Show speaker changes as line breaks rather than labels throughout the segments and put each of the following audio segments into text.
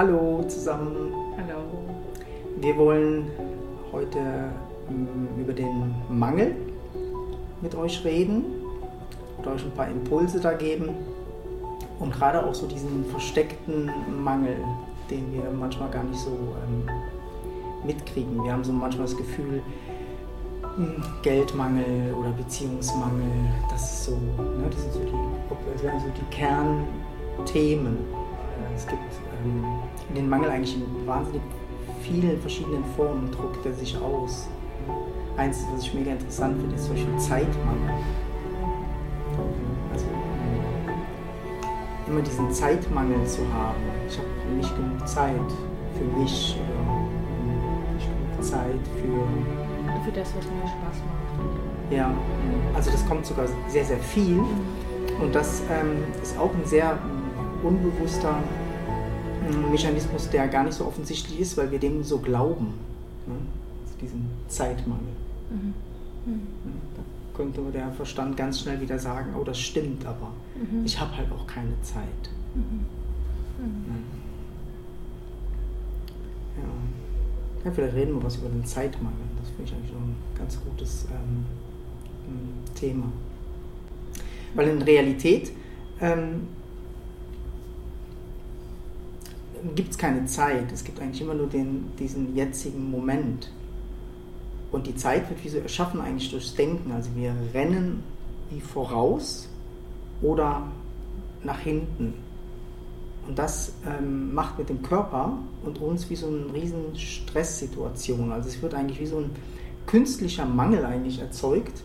Hallo zusammen.
Hallo.
Wir wollen heute ähm, über den Mangel mit euch reden und euch ein paar Impulse da geben und gerade auch so diesen versteckten Mangel, den wir manchmal gar nicht so ähm, mitkriegen. Wir haben so manchmal das Gefühl, hm, Geldmangel oder Beziehungsmangel, das ist so, ne, das sind so die, das wären so die Kernthemen. Äh, es gibt ähm, den Mangel eigentlich in wahnsinnig vielen verschiedenen Formen, druckt er sich aus. Eins, was ich mega interessant finde, ist zum Beispiel Zeitmangel. Also immer diesen Zeitmangel zu haben. Ich habe nicht genug Zeit für mich oder nicht genug Zeit für.
Für das, was mir Spaß macht.
Ja, also das kommt sogar sehr, sehr viel. Und das ähm, ist auch ein sehr unbewusster Mechanismus, der gar nicht so offensichtlich ist, weil wir dem so glauben. Ne? Diesen Zeitmangel. Mhm. Mhm. Da könnte der Verstand ganz schnell wieder sagen, oh, das stimmt aber. Mhm. Ich habe halt auch keine Zeit. Mhm. Mhm. Ja. ja. vielleicht reden wir was über den Zeitmangel. Das finde ich eigentlich schon ein ganz gutes ähm, Thema. Weil in Realität ähm, gibt es keine Zeit. Es gibt eigentlich immer nur den, diesen jetzigen Moment. Und die Zeit wird wie so erschaffen eigentlich durchs Denken. Also wir rennen wie voraus oder nach hinten. Und das ähm, macht mit dem Körper und uns wie so eine riesen Stresssituation. Also es wird eigentlich wie so ein künstlicher Mangel eigentlich erzeugt,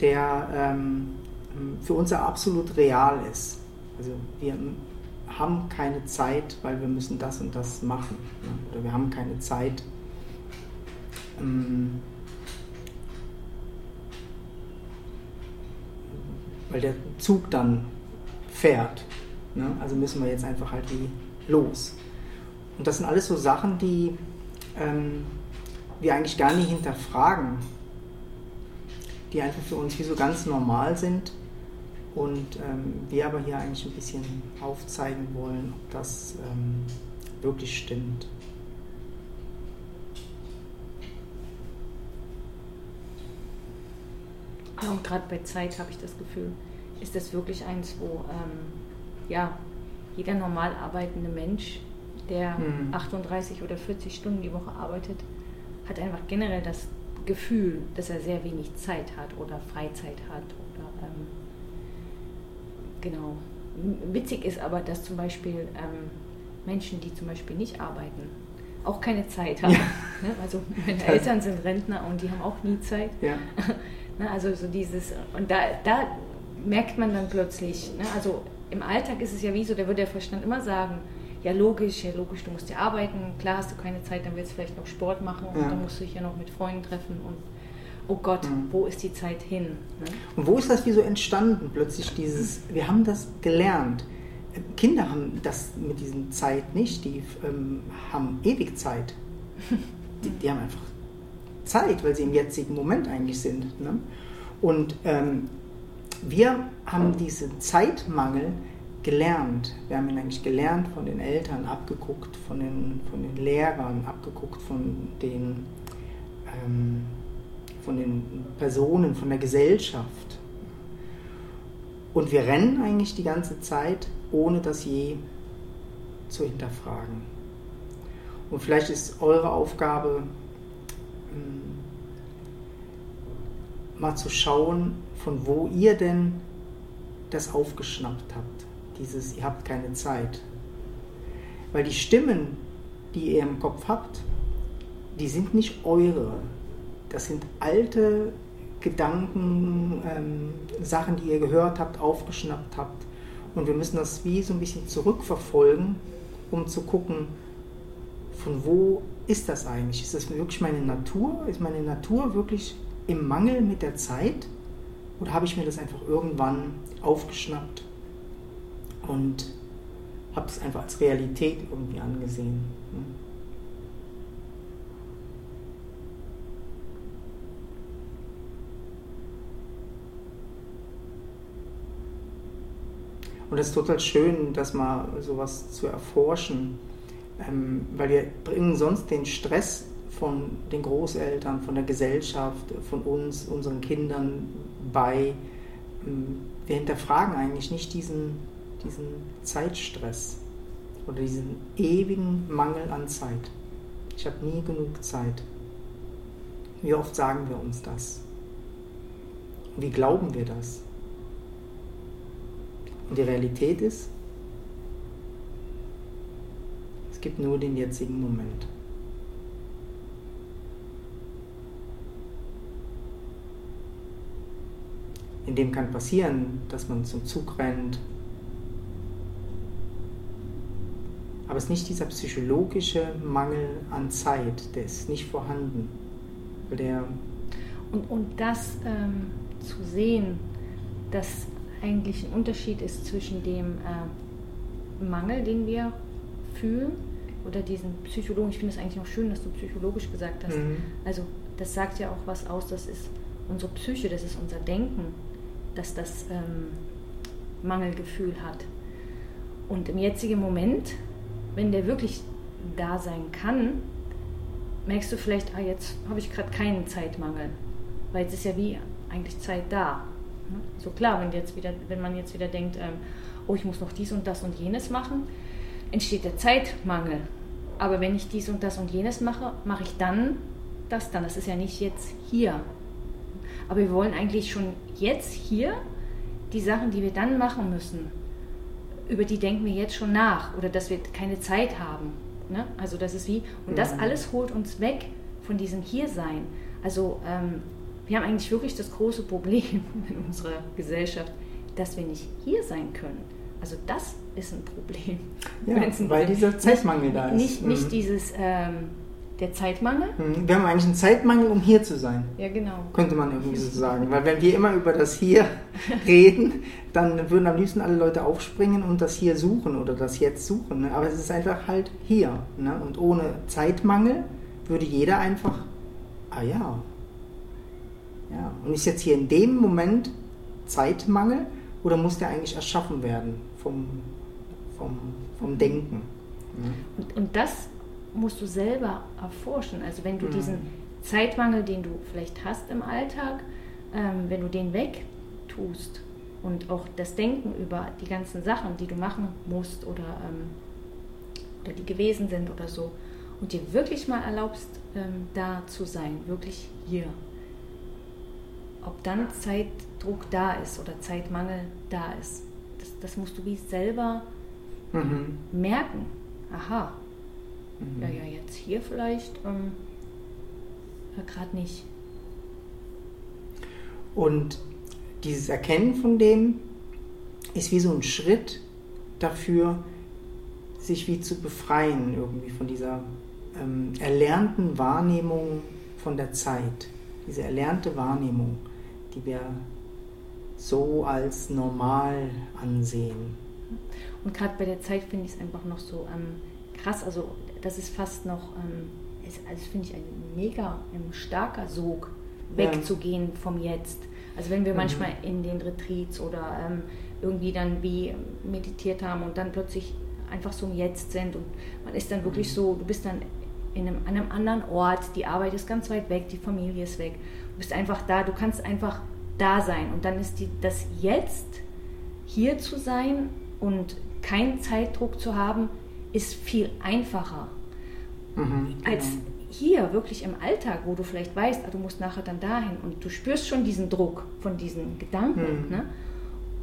der ähm, für uns ja absolut real ist. Also wir haben keine Zeit, weil wir müssen das und das machen. Ne? Oder wir haben keine Zeit, ähm, weil der Zug dann fährt. Ne? Also müssen wir jetzt einfach halt wie los. Und das sind alles so Sachen, die ähm, wir eigentlich gar nicht hinterfragen, die einfach für uns wie so ganz normal sind und ähm, wir aber hier eigentlich ein bisschen aufzeigen wollen, ob das ähm, wirklich stimmt.
Ja, und gerade bei Zeit habe ich das Gefühl, ist das wirklich eins, wo ähm, ja, jeder normal arbeitende Mensch, der hm. 38 oder 40 Stunden die Woche arbeitet, hat einfach generell das Gefühl, dass er sehr wenig Zeit hat oder Freizeit hat oder ähm, Genau. Witzig ist aber, dass zum Beispiel ähm, Menschen, die zum Beispiel nicht arbeiten, auch keine Zeit haben. Ja. Ne? Also meine Eltern sind Rentner und die haben auch nie Zeit. Ja. ne? Also so dieses, und da, da merkt man dann plötzlich, ne? also im Alltag ist es ja wie so, da würde der Verstand immer sagen, ja logisch, ja logisch, du musst ja arbeiten, klar hast du keine Zeit, dann willst du vielleicht noch Sport machen und ja. dann musst du dich ja noch mit Freunden treffen und oh Gott, mhm. wo ist die Zeit hin? Ne?
Und wo ist das wie so entstanden, plötzlich dieses, wir haben das gelernt. Kinder haben das mit diesen Zeit nicht, die ähm, haben ewig Zeit. Die, die, haben einfach Zeit, weil sie im jetzigen Moment eigentlich sind. Ne? Und ähm, wir haben diesen Zeitmangel gelernt. Wir haben ihn eigentlich gelernt von den Eltern, abgeguckt von den, von den Lehrern, abgeguckt von den ähm, von den Personen, von der Gesellschaft. Und wir rennen eigentlich die ganze Zeit, ohne das je zu hinterfragen. Und vielleicht ist eure Aufgabe, ähm, mal zu schauen, von wo ihr denn das aufgeschnappt habt. Dieses, ihr habt keine Zeit. Weil die Stimmen, die ihr im Kopf habt, die sind nicht eure. Das sind alte Gedanken, ähm, Sachen, die ihr gehört habt, aufgeschnappt habt. Und wir müssen das wie so ein bisschen zurückverfolgen, um zu gucken, von wo ist das eigentlich? Ist das wirklich meine Natur? Ist meine Natur wirklich im Mangel mit der Zeit? Oder habe ich mir das einfach irgendwann aufgeschnappt und habe es einfach als Realität irgendwie angesehen? Ne? Und es ist total schön, das mal sowas zu erforschen. Ähm, weil wir bringen sonst den Stress von den Großeltern, von der Gesellschaft, von uns, unseren Kindern bei. Ähm, wir hinterfragen eigentlich nicht diesen, diesen Zeitstress oder diesen ewigen Mangel an Zeit. Ich habe nie genug Zeit. Wie oft sagen wir uns das? Wie glauben wir das? Und die Realität ist, es gibt nur den jetzigen Moment. In dem kann passieren, dass man zum Zug rennt. Aber es ist nicht dieser psychologische Mangel an Zeit, der ist nicht vorhanden. Der
und, und das ähm, zu sehen, dass eigentlich ein Unterschied ist zwischen dem äh, Mangel, den wir fühlen, oder diesen Psychologen. Ich finde es eigentlich auch schön, dass du psychologisch gesagt hast. Mhm. Also das sagt ja auch was aus, das ist unsere Psyche, das ist unser Denken, dass das ähm, Mangelgefühl hat. Und im jetzigen Moment, wenn der wirklich da sein kann, merkst du vielleicht, ah, jetzt habe ich gerade keinen Zeitmangel, weil es ist ja wie eigentlich Zeit da. So klar, wenn, jetzt wieder, wenn man jetzt wieder denkt, ähm, oh, ich muss noch dies und das und jenes machen, entsteht der Zeitmangel. Aber wenn ich dies und das und jenes mache, mache ich dann das dann. Das ist ja nicht jetzt hier. Aber wir wollen eigentlich schon jetzt hier die Sachen, die wir dann machen müssen, über die denken wir jetzt schon nach oder dass wir keine Zeit haben. Ne? Also das ist wie, und das mhm. alles holt uns weg von diesem Hiersein. Also ähm, wir haben eigentlich wirklich das große Problem in unserer Gesellschaft, dass wir nicht hier sein können. Also das ist ein Problem.
Ja, weil dieser Zeitmangel
nicht,
da ist.
Nicht, nicht mhm. dieses, ähm, der Zeitmangel.
Mhm. Wir haben eigentlich einen Zeitmangel, um hier zu sein.
Ja, genau.
Könnte man irgendwie so sagen. Weil wenn wir immer über das Hier reden, dann würden am liebsten alle Leute aufspringen und das Hier suchen oder das Jetzt suchen. Ne? Aber es ist einfach halt hier. Ne? Und ohne Zeitmangel würde jeder einfach, ah ja, ja. Und ist jetzt hier in dem Moment Zeitmangel oder muss der eigentlich erschaffen werden vom, vom, vom Denken?
Ja. Und, und das musst du selber erforschen. Also wenn du mhm. diesen Zeitmangel, den du vielleicht hast im Alltag, ähm, wenn du den wegtust und auch das Denken über die ganzen Sachen, die du machen musst oder, ähm, oder die gewesen sind oder so, und dir wirklich mal erlaubst, ähm, da zu sein, wirklich hier ob dann Zeitdruck da ist oder Zeitmangel da ist. Das, das musst du wie selber mhm. merken. Aha. Mhm. Ja, ja, jetzt hier vielleicht, ähm, ja, gerade nicht.
Und dieses Erkennen von dem ist wie so ein Schritt dafür, sich wie zu befreien irgendwie von dieser ähm, erlernten Wahrnehmung von der Zeit, diese erlernte Wahrnehmung die wir so als normal ansehen.
Und gerade bei der Zeit finde ich es einfach noch so ähm, krass, also das ist fast noch, ähm, ist, also finde ich ein mega ein starker Sog, wegzugehen ja. vom Jetzt. Also wenn wir mhm. manchmal in den Retreats oder ähm, irgendwie dann wie meditiert haben und dann plötzlich einfach so im Jetzt sind und man ist dann wirklich mhm. so, du bist dann in einem, an einem anderen Ort, die Arbeit ist ganz weit weg, die Familie ist weg. Du bist einfach da, du kannst einfach da sein. Und dann ist die, das Jetzt, hier zu sein und keinen Zeitdruck zu haben, ist viel einfacher. Mhm, genau. Als hier wirklich im Alltag, wo du vielleicht weißt, ah, du musst nachher dann dahin und du spürst schon diesen Druck von diesen Gedanken. Mhm. Ne?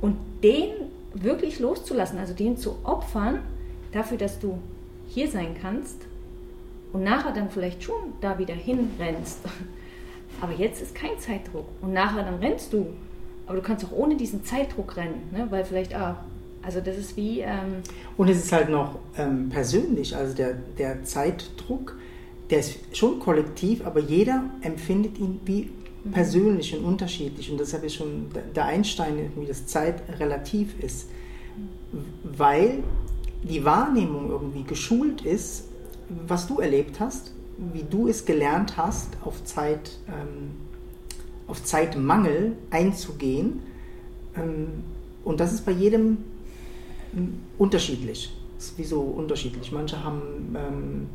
Und den wirklich loszulassen, also den zu opfern, dafür, dass du hier sein kannst und nachher dann vielleicht schon da wieder hinrennst. Aber jetzt ist kein Zeitdruck. Und nachher dann rennst du. Aber du kannst auch ohne diesen Zeitdruck rennen, ne? weil vielleicht, ah, also das ist wie... Ähm
und es ist halt noch ähm, persönlich, also der, der Zeitdruck, der ist schon kollektiv, aber jeder empfindet ihn wie mhm. persönlich und unterschiedlich. Und deshalb ist schon der Einstein, wie das Zeit relativ ist. Weil die Wahrnehmung irgendwie geschult ist was du erlebt hast, wie du es gelernt hast, auf, Zeit, ähm, auf Zeitmangel einzugehen. Ähm, und das ist bei jedem ähm, unterschiedlich. ist wie so unterschiedlich. Manche haben ähm,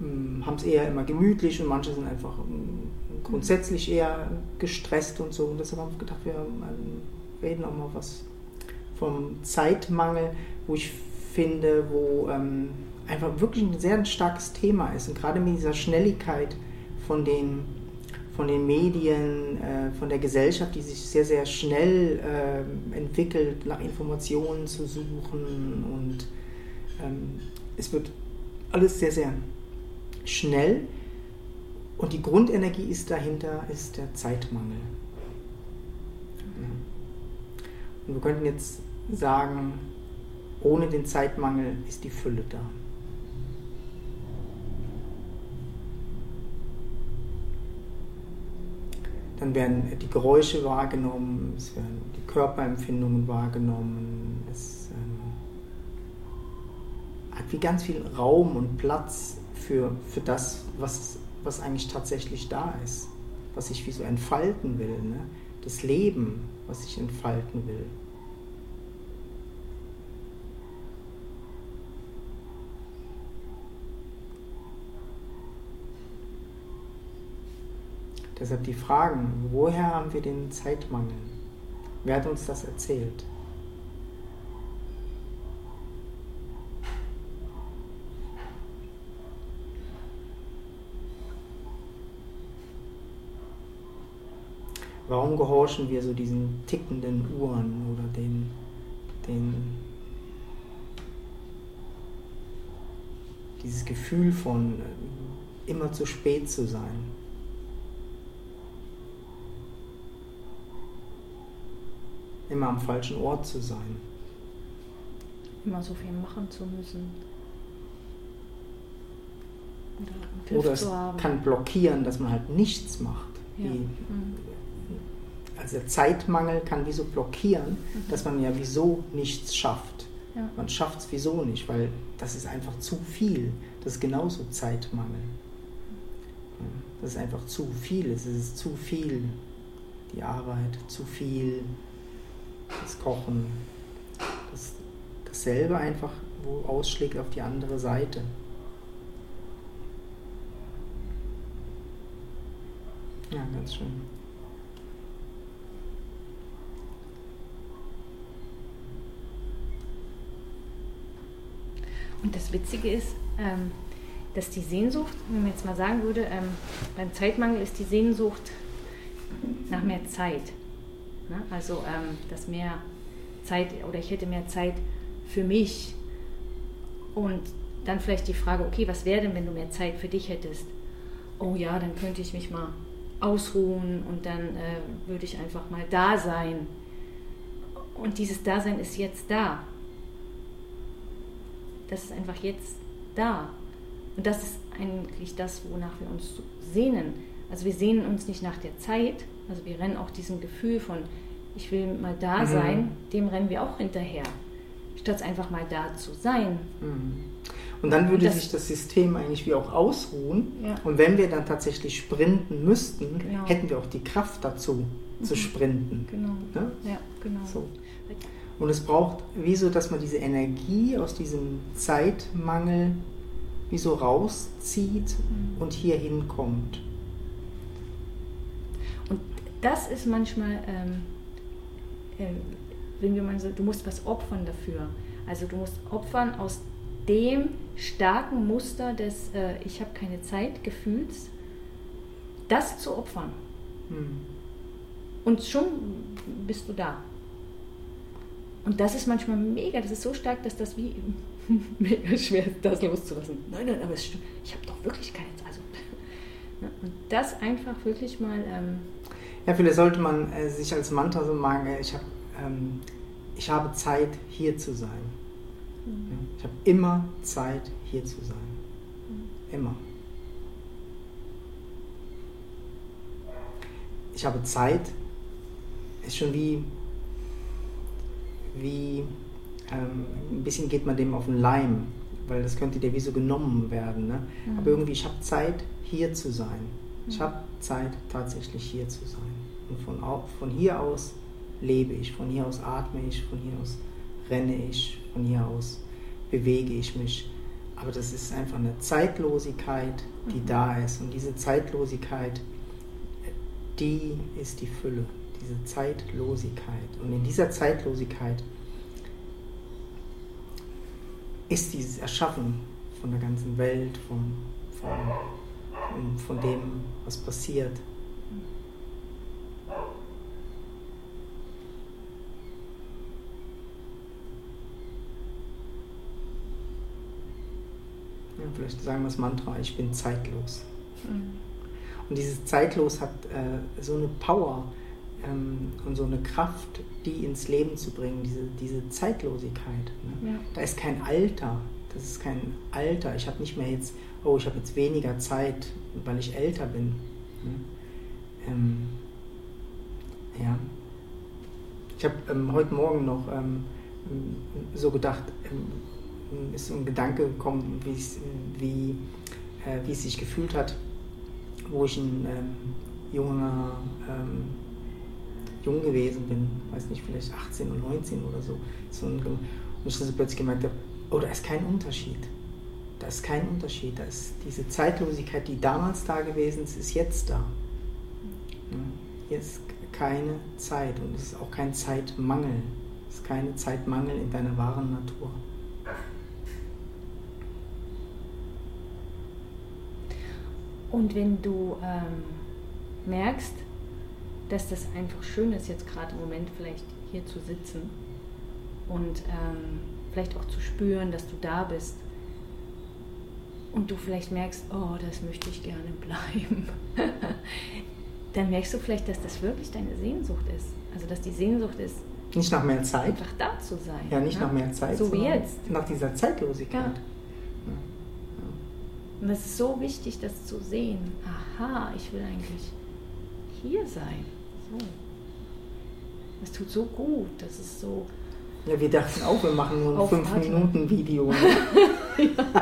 hm, haben es eher immer gemütlich und manche sind einfach hm, grundsätzlich eher gestresst und so. Und deshalb haben wir gedacht, wir ähm, reden auch mal was vom Zeitmangel, wo ich finde, wo ähm, einfach wirklich ein sehr starkes Thema ist. Und gerade mit dieser Schnelligkeit von den, von den Medien, äh, von der Gesellschaft, die sich sehr, sehr schnell äh, entwickelt, nach Informationen zu suchen. Und ähm, es wird alles sehr, sehr schnell. Und die Grundenergie ist dahinter, ist der Zeitmangel. Und wir könnten jetzt sagen, ohne den Zeitmangel ist die Fülle da. Dann werden die Geräusche wahrgenommen, es werden die Körperempfindungen wahrgenommen, es ähm, hat wie ganz viel Raum und Platz für, für das, was, was eigentlich tatsächlich da ist, was ich wie so entfalten will, ne? das Leben, was ich entfalten will. Deshalb die Fragen, woher haben wir den Zeitmangel? Wer hat uns das erzählt? Warum gehorchen wir so diesen tickenden Uhren oder den, den dieses Gefühl von äh, immer zu spät zu sein? Immer am falschen Ort zu sein.
Immer so viel machen zu müssen.
Oder, Oder es kann blockieren, dass man halt nichts macht. Ja. Wie, mhm also der Zeitmangel kann wieso blockieren, mhm. dass man ja wieso nichts schafft. Ja. Man schafft es wieso nicht, weil das ist einfach zu viel. Das ist genauso Zeitmangel. Das ist einfach zu viel. Es ist zu viel. Die Arbeit, zu viel. Das Kochen. Das, dasselbe einfach, wo ausschlägt auf die andere Seite. Ja, ganz schön.
Und das Witzige ist, ähm, dass die Sehnsucht, wenn man jetzt mal sagen würde, ähm, beim Zeitmangel ist die Sehnsucht nach mehr Zeit. Ne? Also, ähm, dass mehr Zeit oder ich hätte mehr Zeit für mich. Und dann vielleicht die Frage, okay, was wäre denn, wenn du mehr Zeit für dich hättest? Oh ja, dann könnte ich mich mal ausruhen und dann äh, würde ich einfach mal da sein. Und dieses Dasein ist jetzt da das ist einfach jetzt da. Und das ist eigentlich das, wonach wir uns sehnen. Also wir sehnen uns nicht nach der Zeit, also wir rennen auch diesem Gefühl von, ich will mal da mhm. sein, dem rennen wir auch hinterher, statt einfach mal da zu sein.
Mhm. Und dann würde und das, sich das System eigentlich wie auch ausruhen. Ja. Und wenn wir dann tatsächlich sprinten müssten, genau. hätten wir auch die Kraft dazu, mhm. zu sprinten.
Genau.
Ne?
Ja, genau.
So. Und es braucht wie so, dass man diese Energie aus diesem Zeitmangel wie so rauszieht mhm. und hier hinkommt.
Das ist manchmal, ähm, äh, wenn wir mal so, du musst was opfern dafür. Also du musst opfern aus dem starken Muster des äh, Ich habe keine Zeit Gefühls, das zu opfern. Mhm. Und schon bist du da. Und das ist manchmal mega, das ist so stark, dass das wie mega schwer ist, das loszulassen. Nein, nein, aber es stimmt. Ich habe doch wirklich keine Zeit. Also, ne? und das einfach wirklich mal. Ähm
ja, vielleicht sollte man äh, sich als Mantra so machen, äh, ich, hab, ähm, ich habe Zeit, hier zu sein. Mhm. Ich habe immer Zeit, hier zu sein. Mhm. Immer. Ich habe Zeit, ist schon wie wie ähm, ein bisschen geht man dem auf den Leim, weil das könnte dir wie so genommen werden. Ne? Mhm. Aber irgendwie, ich habe Zeit, hier zu sein. Ich habe Zeit, tatsächlich hier zu sein. Und von, von hier aus lebe ich, von hier aus atme ich, von hier aus renne ich, von hier aus bewege ich mich. Aber das ist einfach eine Zeitlosigkeit, die mhm. da ist. Und diese Zeitlosigkeit, die ist die Fülle, diese Zeitlosigkeit. Und in dieser Zeitlosigkeit ist dieses Erschaffen von der ganzen Welt, von, von, von dem, was passiert. Ja, vielleicht sagen wir das Mantra, ich bin zeitlos. Mhm. Und dieses Zeitlos hat äh, so eine Power ähm, und so eine Kraft, die ins Leben zu bringen, diese, diese Zeitlosigkeit. Ne? Ja. Da ist kein Alter, das ist kein Alter. Ich habe nicht mehr jetzt, oh, ich habe jetzt weniger Zeit, weil ich älter bin. Ne? Ähm, ja. Ich habe ähm, heute Morgen noch ähm, so gedacht, ähm, ist so ein Gedanke gekommen, wie, äh, wie es sich gefühlt hat, wo ich ein ähm, junger ähm, jung gewesen bin, weiß nicht, vielleicht 18 oder 19 oder so. so ein, und ich dann plötzlich gemerkt habe, oh, da ist kein Unterschied. Ist kein Unterschied. Da ist diese Zeitlosigkeit, die damals da gewesen ist, ist jetzt da. Hier ist keine Zeit und es ist auch kein Zeitmangel. Es ist keine Zeitmangel in deiner wahren Natur.
Und wenn du ähm, merkst, dass das einfach schön ist, jetzt gerade im Moment vielleicht hier zu sitzen und ähm, vielleicht auch zu spüren, dass du da bist. Und du vielleicht merkst, oh, das möchte ich gerne bleiben. Dann merkst du vielleicht, dass das wirklich deine Sehnsucht ist. Also, dass die Sehnsucht ist,
nicht nach mehr Zeit.
Einfach da zu sein.
Ja, nicht ne? nach mehr Zeit.
So wie jetzt.
Nach dieser Zeitlosigkeit. Ja. Ja.
Und es ist so wichtig, das zu sehen. Aha, ich will eigentlich hier sein. So. Es tut so gut, das ist so.
Ja, wir dachten auch, wir machen nur ein 5-Minuten-Video. Ne?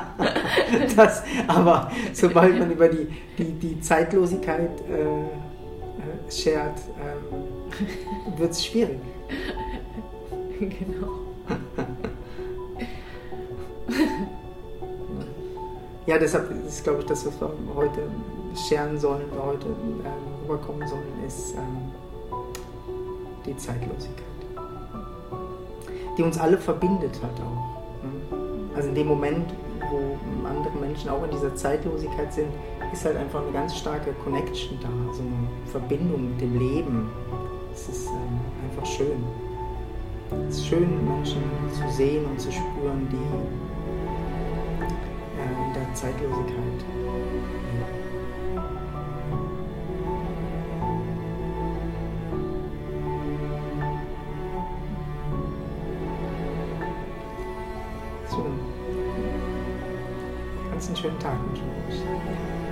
das, aber sobald man über die, die, die Zeitlosigkeit äh, äh schert, äh, wird es schwierig.
Genau.
ja, deshalb ist, glaube ich, das, was wir heute scheren sollen, heute ähm, rüberkommen sollen, ist ähm, die Zeitlosigkeit, die uns alle verbindet hat auch. Ne? Also in dem Moment, wo andere Menschen auch in dieser Zeitlosigkeit sind, ist halt einfach eine ganz starke Connection da, so eine Verbindung mit dem Leben. Es ist ähm, einfach schön. Es ist schön, Menschen zu sehen und zu spüren, die äh, in der Zeitlosigkeit schönen Tag wünschen wir euch.